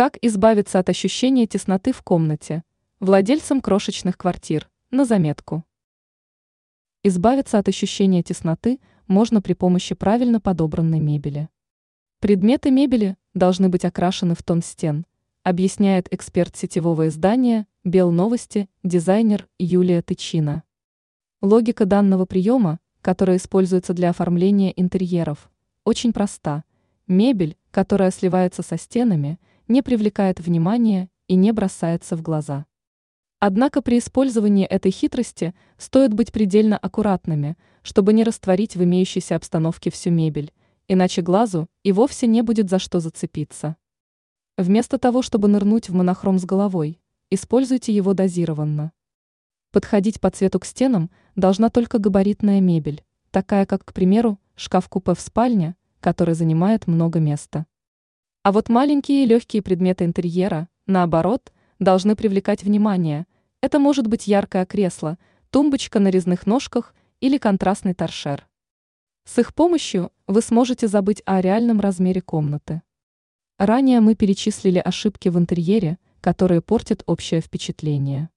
Как избавиться от ощущения тесноты в комнате? Владельцам крошечных квартир. На заметку. Избавиться от ощущения тесноты можно при помощи правильно подобранной мебели. Предметы мебели должны быть окрашены в тон стен, объясняет эксперт сетевого издания «Белновости» дизайнер Юлия Тычина. Логика данного приема, которая используется для оформления интерьеров, очень проста. Мебель, которая сливается со стенами – не привлекает внимания и не бросается в глаза. Однако при использовании этой хитрости стоит быть предельно аккуратными, чтобы не растворить в имеющейся обстановке всю мебель, иначе глазу и вовсе не будет за что зацепиться. Вместо того, чтобы нырнуть в монохром с головой, используйте его дозированно. Подходить по цвету к стенам должна только габаритная мебель, такая как, к примеру, шкаф-купе в спальне, который занимает много места. А вот маленькие и легкие предметы интерьера, наоборот, должны привлекать внимание. Это может быть яркое кресло, тумбочка на резных ножках или контрастный торшер. С их помощью вы сможете забыть о реальном размере комнаты. Ранее мы перечислили ошибки в интерьере, которые портят общее впечатление.